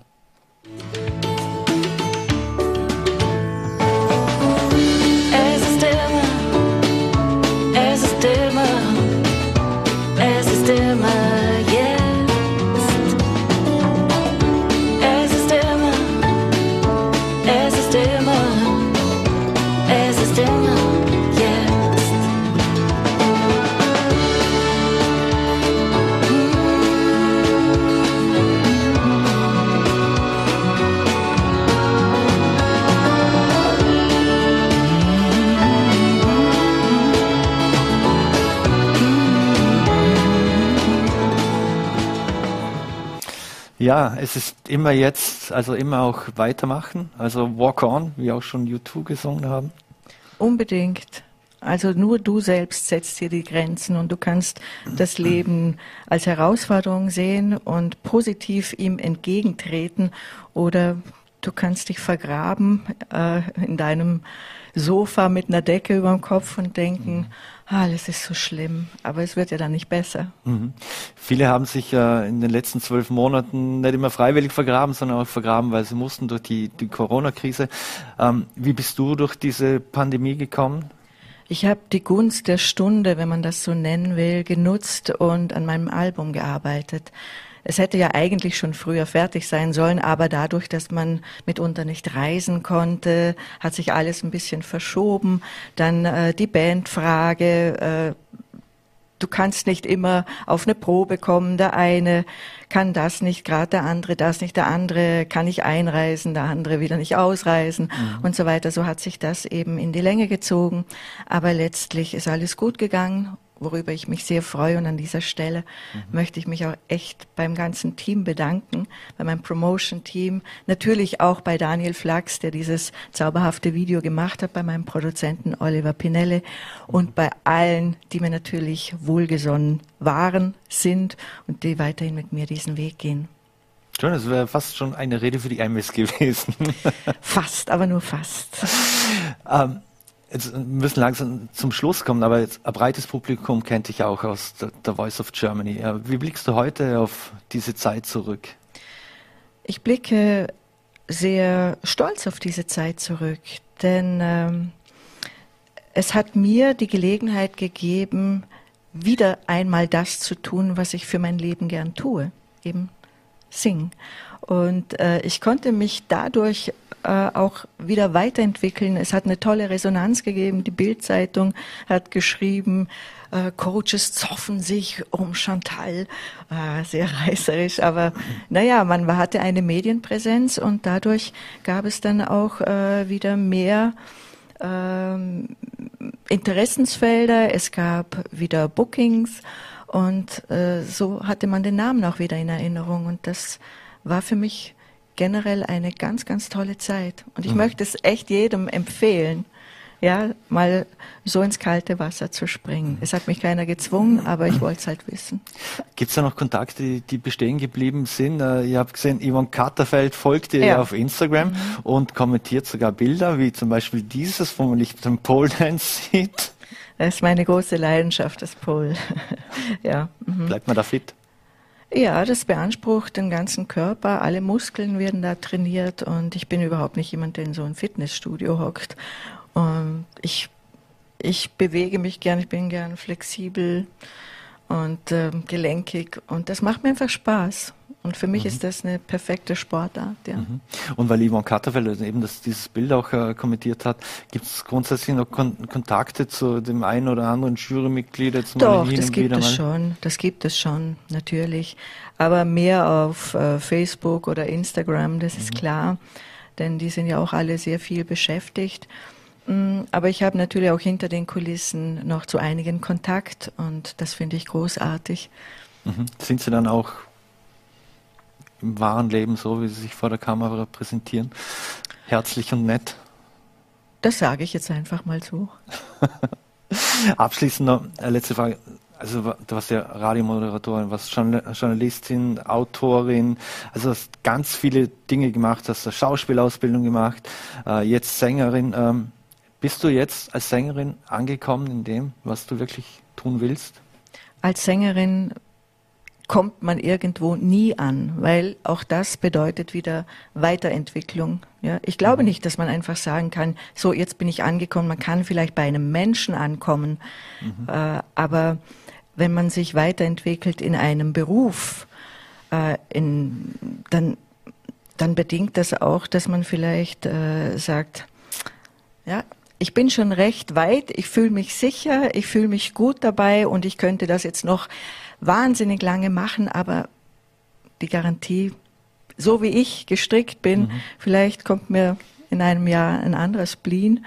Ja, es ist immer jetzt, also immer auch weitermachen. Also Walk On, wie auch schon U2 gesungen haben. Unbedingt. Also nur du selbst setzt dir die Grenzen und du kannst das Leben als Herausforderung sehen und positiv ihm entgegentreten oder du kannst dich vergraben äh, in deinem Sofa mit einer Decke über dem Kopf und denken, ah, alles ist so schlimm, aber es wird ja dann nicht besser. Mhm. Viele haben sich äh, in den letzten zwölf Monaten nicht immer freiwillig vergraben, sondern auch vergraben, weil sie mussten durch die, die Corona-Krise. Ähm, wie bist du durch diese Pandemie gekommen? Ich habe die Gunst der Stunde, wenn man das so nennen will, genutzt und an meinem Album gearbeitet. Es hätte ja eigentlich schon früher fertig sein sollen, aber dadurch, dass man mitunter nicht reisen konnte, hat sich alles ein bisschen verschoben. Dann äh, die Bandfrage, äh, du kannst nicht immer auf eine Probe kommen. Der eine kann das nicht, gerade der andere das nicht, der andere kann nicht einreisen, der andere wieder nicht ausreisen mhm. und so weiter. So hat sich das eben in die Länge gezogen. Aber letztlich ist alles gut gegangen worüber ich mich sehr freue. Und an dieser Stelle mhm. möchte ich mich auch echt beim ganzen Team bedanken, bei meinem Promotion-Team, natürlich auch bei Daniel Flachs, der dieses zauberhafte Video gemacht hat, bei meinem Produzenten Oliver Pinelle und bei allen, die mir natürlich wohlgesonnen waren, sind und die weiterhin mit mir diesen Weg gehen. Schön, das wäre fast schon eine Rede für die MS gewesen. fast, aber nur fast. ähm, Jetzt müssen langsam zum Schluss kommen, aber jetzt, ein breites Publikum kennt dich auch aus der, Voice of Germany. Wie blickst du heute auf diese Zeit zurück? Ich blicke sehr stolz auf diese Zeit zurück, denn ähm, es hat mir die Gelegenheit gegeben, wieder einmal das zu tun, was ich für mein Leben gern tue, eben singen. Und äh, ich konnte mich dadurch äh, auch wieder weiterentwickeln. Es hat eine tolle Resonanz gegeben. Die Bildzeitung hat geschrieben, äh, Coaches zoffen sich um Chantal. Äh, sehr reißerisch, aber naja, man hatte eine Medienpräsenz und dadurch gab es dann auch äh, wieder mehr ähm, Interessensfelder. Es gab wieder Bookings und äh, so hatte man den Namen auch wieder in Erinnerung und das war für mich generell eine ganz, ganz tolle Zeit. Und ich mhm. möchte es echt jedem empfehlen, ja, mal so ins kalte Wasser zu springen. Es hat mich keiner gezwungen, aber ich wollte es halt wissen. Gibt es da noch Kontakte, die, die, bestehen geblieben sind? Äh, ihr habt gesehen, Yvonne Katterfeld folgt dir ja. auf Instagram mhm. und kommentiert sogar Bilder, wie zum Beispiel dieses, wo man nicht den Pole Dance sieht. Das ist meine große Leidenschaft, das Pole. ja. Mhm. Bleibt man da fit? Ja, das beansprucht den ganzen Körper. Alle Muskeln werden da trainiert und ich bin überhaupt nicht jemand, der in so ein Fitnessstudio hockt. Und ich, ich bewege mich gern, ich bin gern flexibel und äh, gelenkig und das macht mir einfach Spaß. Und für mich mhm. ist das eine perfekte Sportart. Ja. Mhm. Und weil Yvonne Katterfeld eben das, dieses Bild auch äh, kommentiert hat, gibt es grundsätzlich noch Kon Kontakte zu dem einen oder anderen Jurymitglied? Jetzt Doch, das gibt es schon. Das gibt es schon, natürlich. Aber mehr auf äh, Facebook oder Instagram, das mhm. ist klar. Denn die sind ja auch alle sehr viel beschäftigt. Mm, aber ich habe natürlich auch hinter den Kulissen noch zu einigen Kontakt und das finde ich großartig. Mhm. Sind Sie dann auch im wahren Leben so, wie sie sich vor der Kamera präsentieren? Herzlich und nett? Das sage ich jetzt einfach mal so. Abschließend noch eine letzte Frage. Also du warst ja Radiomoderatorin, was Journalistin, Autorin, also hast ganz viele Dinge gemacht, hast eine Schauspielausbildung gemacht, äh, jetzt Sängerin. Bist du jetzt als Sängerin angekommen in dem, was du wirklich tun willst? Als Sängerin kommt man irgendwo nie an, weil auch das bedeutet wieder Weiterentwicklung. Ja, ich glaube mhm. nicht, dass man einfach sagen kann, so jetzt bin ich angekommen. Man kann vielleicht bei einem Menschen ankommen, mhm. äh, aber wenn man sich weiterentwickelt in einem Beruf, äh, in, dann, dann bedingt das auch, dass man vielleicht äh, sagt, ja, ich bin schon recht weit, ich fühle mich sicher, ich fühle mich gut dabei und ich könnte das jetzt noch wahnsinnig lange machen, aber die Garantie, so wie ich gestrickt bin, mhm. vielleicht kommt mir in einem Jahr ein anderer Spleen,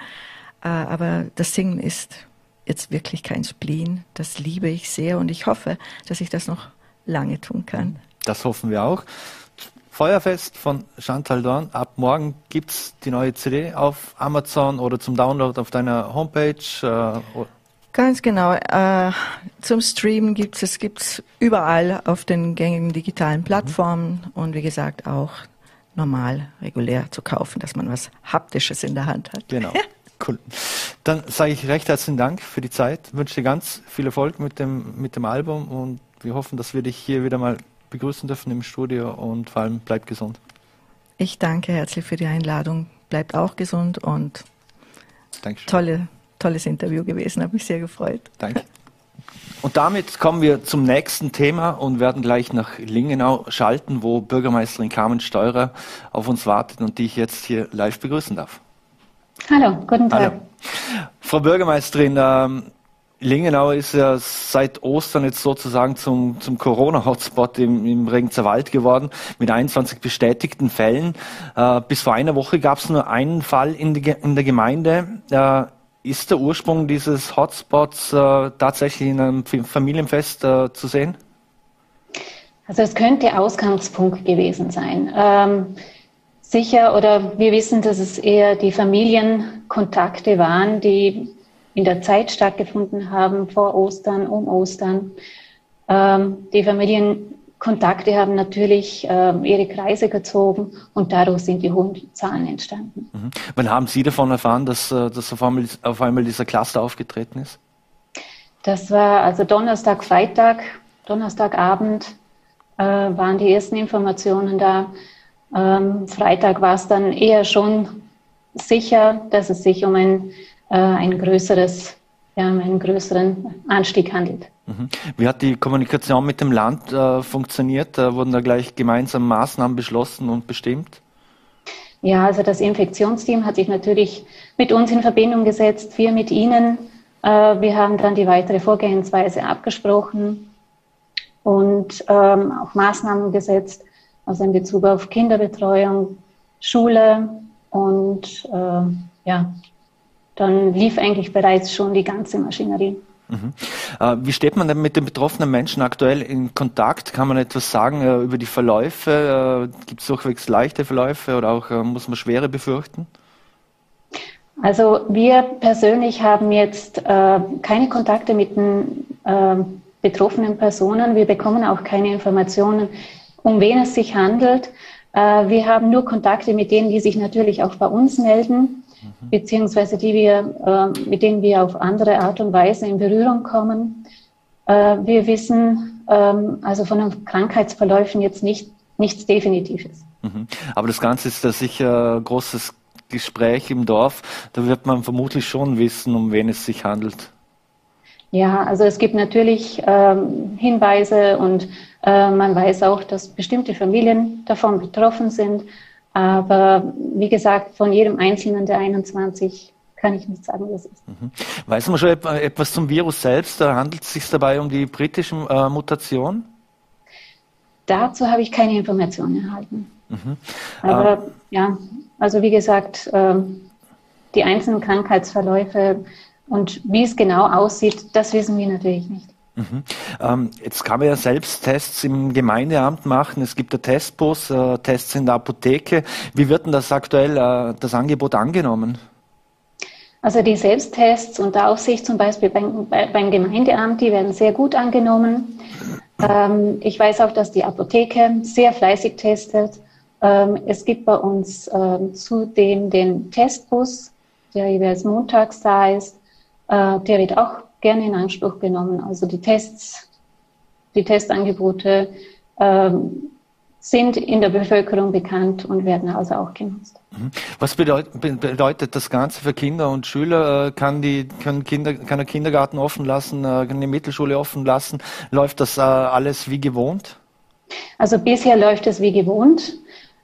äh, aber das Singen ist jetzt wirklich kein Spleen. Das liebe ich sehr und ich hoffe, dass ich das noch lange tun kann. Das hoffen wir auch. Feuerfest von Chantal Dorn. Ab morgen gibt es die neue CD auf Amazon oder zum Download auf deiner Homepage. Äh, Ganz genau. Äh, zum Streamen gibt es gibt's überall auf den gängigen digitalen Plattformen mhm. und wie gesagt auch normal, regulär zu kaufen, dass man was Haptisches in der Hand hat. Genau. Cool. Dann sage ich recht herzlichen Dank für die Zeit. Wünsche dir ganz viel Erfolg mit dem, mit dem Album und wir hoffen, dass wir dich hier wieder mal begrüßen dürfen im Studio und vor allem bleib gesund. Ich danke herzlich für die Einladung. Bleibt auch gesund und Dankeschön. tolle, tolles Interview gewesen. Habe mich sehr gefreut. Danke. Und damit kommen wir zum nächsten Thema und werden gleich nach Lingenau schalten, wo Bürgermeisterin Carmen Steurer auf uns wartet und die ich jetzt hier live begrüßen darf. Hallo, guten Tag. Hallo. Frau Bürgermeisterin, ähm, Lingenau ist ja seit Ostern jetzt sozusagen zum, zum Corona-Hotspot im, im Regenzer Wald geworden, mit 21 bestätigten Fällen. Äh, bis vor einer Woche gab es nur einen Fall in, die, in der Gemeinde. Äh, ist der Ursprung dieses Hotspots äh, tatsächlich in einem Familienfest äh, zu sehen? Also es könnte Ausgangspunkt gewesen sein. Ähm, sicher oder wir wissen, dass es eher die Familienkontakte waren, die in der Zeit stattgefunden haben, vor Ostern, um Ostern. Ähm, die Familienkontakte haben natürlich ähm, ihre Kreise gezogen und dadurch sind die hohen Zahlen entstanden. Mhm. Wann haben Sie davon erfahren, dass, äh, dass auf, einmal, auf einmal dieser Cluster aufgetreten ist? Das war also Donnerstag, Freitag, Donnerstagabend äh, waren die ersten Informationen da. Ähm, Freitag war es dann eher schon sicher, dass es sich um ein, ein größeres, ja, einen größeren Anstieg handelt. Mhm. Wie hat die Kommunikation mit dem Land äh, funktioniert? Äh, wurden da gleich gemeinsam Maßnahmen beschlossen und bestimmt? Ja, also das Infektionsteam hat sich natürlich mit uns in Verbindung gesetzt, wir mit Ihnen. Äh, wir haben dann die weitere Vorgehensweise abgesprochen und ähm, auch Maßnahmen gesetzt also in Bezug auf Kinderbetreuung, Schule und äh, ja, dann lief eigentlich bereits schon die ganze Maschinerie. Mhm. Äh, wie steht man denn mit den betroffenen Menschen aktuell in Kontakt? Kann man etwas sagen äh, über die Verläufe? Äh, Gibt es durchwegs leichte Verläufe oder auch muss man schwere befürchten? Also wir persönlich haben jetzt äh, keine Kontakte mit den äh, betroffenen Personen. Wir bekommen auch keine Informationen, um wen es sich handelt. Äh, wir haben nur Kontakte mit denen, die sich natürlich auch bei uns melden, mhm. beziehungsweise die wir, äh, mit denen wir auf andere Art und Weise in Berührung kommen. Äh, wir wissen ähm, also von den Krankheitsverläufen jetzt nicht, nichts Definitives. Mhm. Aber das Ganze ist ja sicher ein großes Gespräch im Dorf. Da wird man vermutlich schon wissen, um wen es sich handelt. Ja, also es gibt natürlich ähm, Hinweise und äh, man weiß auch, dass bestimmte Familien davon betroffen sind. Aber wie gesagt, von jedem Einzelnen der 21 kann ich nicht sagen, was ist. Mhm. Weiß man schon etwas zum Virus selbst? Handelt es sich dabei um die britische äh, Mutation? Dazu habe ich keine Informationen erhalten. Mhm. Aber ah. ja, also wie gesagt, äh, die einzelnen Krankheitsverläufe und wie es genau aussieht, das wissen wir natürlich nicht. Mhm. Ähm, jetzt kann man ja selbst Tests im Gemeindeamt machen. Es gibt der Testbus, äh, Tests in der Apotheke. Wie wird denn das aktuell, äh, das Angebot angenommen? Also die Selbsttests unter Aufsicht zum Beispiel beim, beim Gemeindeamt, die werden sehr gut angenommen. Ähm, ich weiß auch, dass die Apotheke sehr fleißig testet. Ähm, es gibt bei uns ähm, zudem den Testbus, der jeweils montags da ist. Äh, der wird auch gerne in Anspruch genommen. Also die Tests, die Testangebote ähm, sind in der Bevölkerung bekannt und werden also auch genutzt. Mhm. Was bedeutet, bedeutet das Ganze für Kinder und Schüler? Äh, kann, die, können Kinder, kann der Kindergarten offen lassen, äh, kann die Mittelschule offen lassen? Läuft das äh, alles wie gewohnt? Also bisher läuft es wie gewohnt.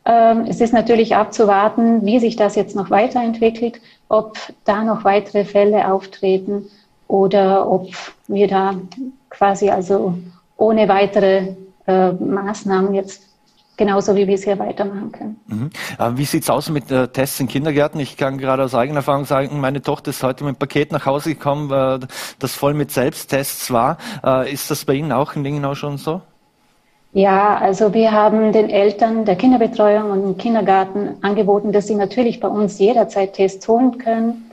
Ähm, es ist natürlich abzuwarten, wie sich das jetzt noch weiterentwickelt, ob da noch weitere Fälle auftreten oder ob wir da quasi also ohne weitere äh, Maßnahmen jetzt genauso wie bisher weitermachen können. Mhm. Wie sieht's aus mit äh, Tests in Kindergärten? Ich kann gerade aus eigener Erfahrung sagen, meine Tochter ist heute mit einem Paket nach Hause gekommen, äh, das voll mit Selbsttests war. Äh, ist das bei Ihnen auch in Lingenau schon so? Ja, also wir haben den Eltern der Kinderbetreuung und dem Kindergarten angeboten, dass sie natürlich bei uns jederzeit Tests holen können.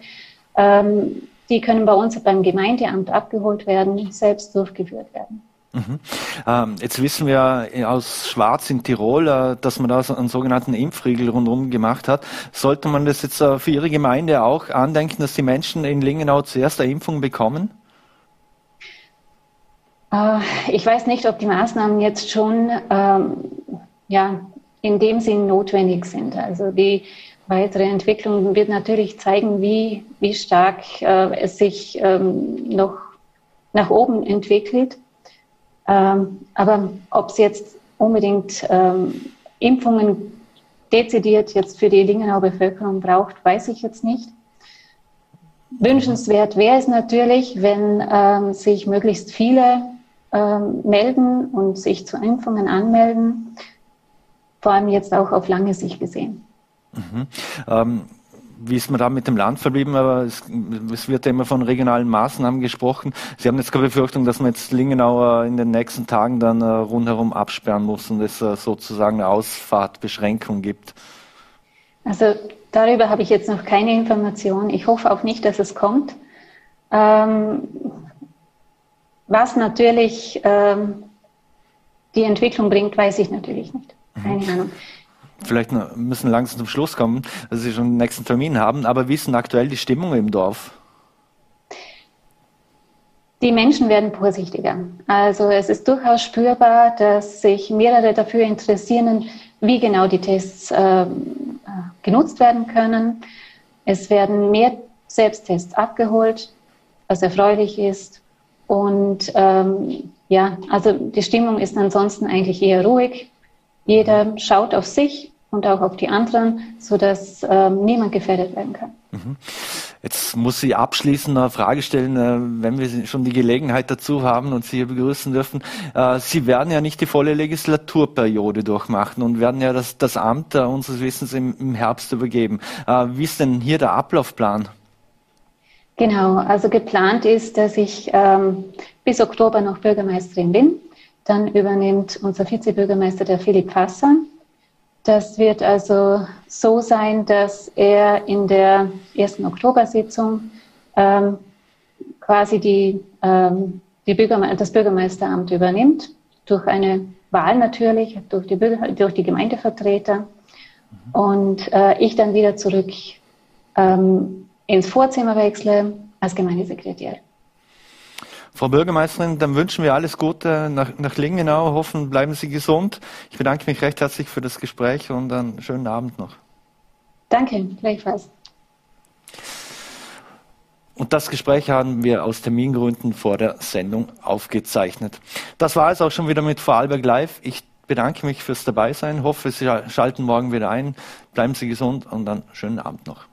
Ähm, die können bei uns beim Gemeindeamt abgeholt werden, selbst durchgeführt werden. Mhm. Ähm, jetzt wissen wir aus Schwarz in Tirol, äh, dass man da so einen sogenannten Impfriegel rundherum gemacht hat. Sollte man das jetzt äh, für Ihre Gemeinde auch andenken, dass die Menschen in Lingenau zuerst eine Impfung bekommen? Äh, ich weiß nicht, ob die Maßnahmen jetzt schon ähm, ja, in dem Sinn notwendig sind. Also die weitere Entwicklung wird natürlich zeigen, wie, wie stark äh, es sich ähm, noch nach oben entwickelt. Ähm, aber ob es jetzt unbedingt ähm, Impfungen dezidiert jetzt für die Lingenauer Bevölkerung braucht, weiß ich jetzt nicht. Wünschenswert wäre es natürlich, wenn ähm, sich möglichst viele ähm, melden und sich zu Impfungen anmelden, vor allem jetzt auch auf lange Sicht gesehen. Mhm. Ähm, wie ist man da mit dem Land verblieben? Aber es, es, wird ja immer von regionalen Maßnahmen gesprochen. Sie haben jetzt keine Befürchtung, dass man jetzt Lingenau in den nächsten Tagen dann äh, rundherum absperren muss und es äh, sozusagen eine Ausfahrtbeschränkung gibt? Also darüber habe ich jetzt noch keine Information. Ich hoffe auch nicht, dass es kommt. Ähm, was natürlich ähm, die Entwicklung bringt, weiß ich natürlich nicht. Keine mhm. Ahnung vielleicht müssen langsam zum Schluss kommen, dass Sie schon den nächsten Termin haben, aber wie ist denn aktuell die Stimmung im Dorf? Die Menschen werden vorsichtiger. Also es ist durchaus spürbar, dass sich mehrere dafür interessieren, wie genau die Tests äh, genutzt werden können. Es werden mehr Selbsttests abgeholt, was erfreulich ist. Und ähm, ja, also die Stimmung ist ansonsten eigentlich eher ruhig. Jeder schaut auf sich und auch auf die anderen, sodass ähm, niemand gefährdet werden kann. Mhm. Jetzt muss ich abschließend eine Frage stellen, äh, wenn wir schon die Gelegenheit dazu haben und Sie hier begrüßen dürfen. Äh, Sie werden ja nicht die volle Legislaturperiode durchmachen und werden ja das, das Amt äh, unseres Wissens im, im Herbst übergeben. Wie ist denn hier der Ablaufplan? Genau, also geplant ist, dass ich ähm, bis Oktober noch Bürgermeisterin bin. Dann übernimmt unser Vizebürgermeister, der Philipp Fasser. Das wird also so sein, dass er in der ersten Oktobersitzung ähm, quasi die, ähm, die Bürgerme das Bürgermeisteramt übernimmt, durch eine Wahl natürlich, durch die, Bürger durch die Gemeindevertreter. Und äh, ich dann wieder zurück ähm, ins Vorzimmer wechsle als Gemeindesekretär. Frau Bürgermeisterin, dann wünschen wir alles Gute nach, nach Lingenau. Hoffen, bleiben Sie gesund. Ich bedanke mich recht herzlich für das Gespräch und einen schönen Abend noch. Danke, gleichfalls. Und das Gespräch haben wir aus Termingründen vor der Sendung aufgezeichnet. Das war es auch schon wieder mit Vorarlberg Live. Ich bedanke mich fürs Dabeisein, hoffe, Sie schalten morgen wieder ein. Bleiben Sie gesund und dann schönen Abend noch.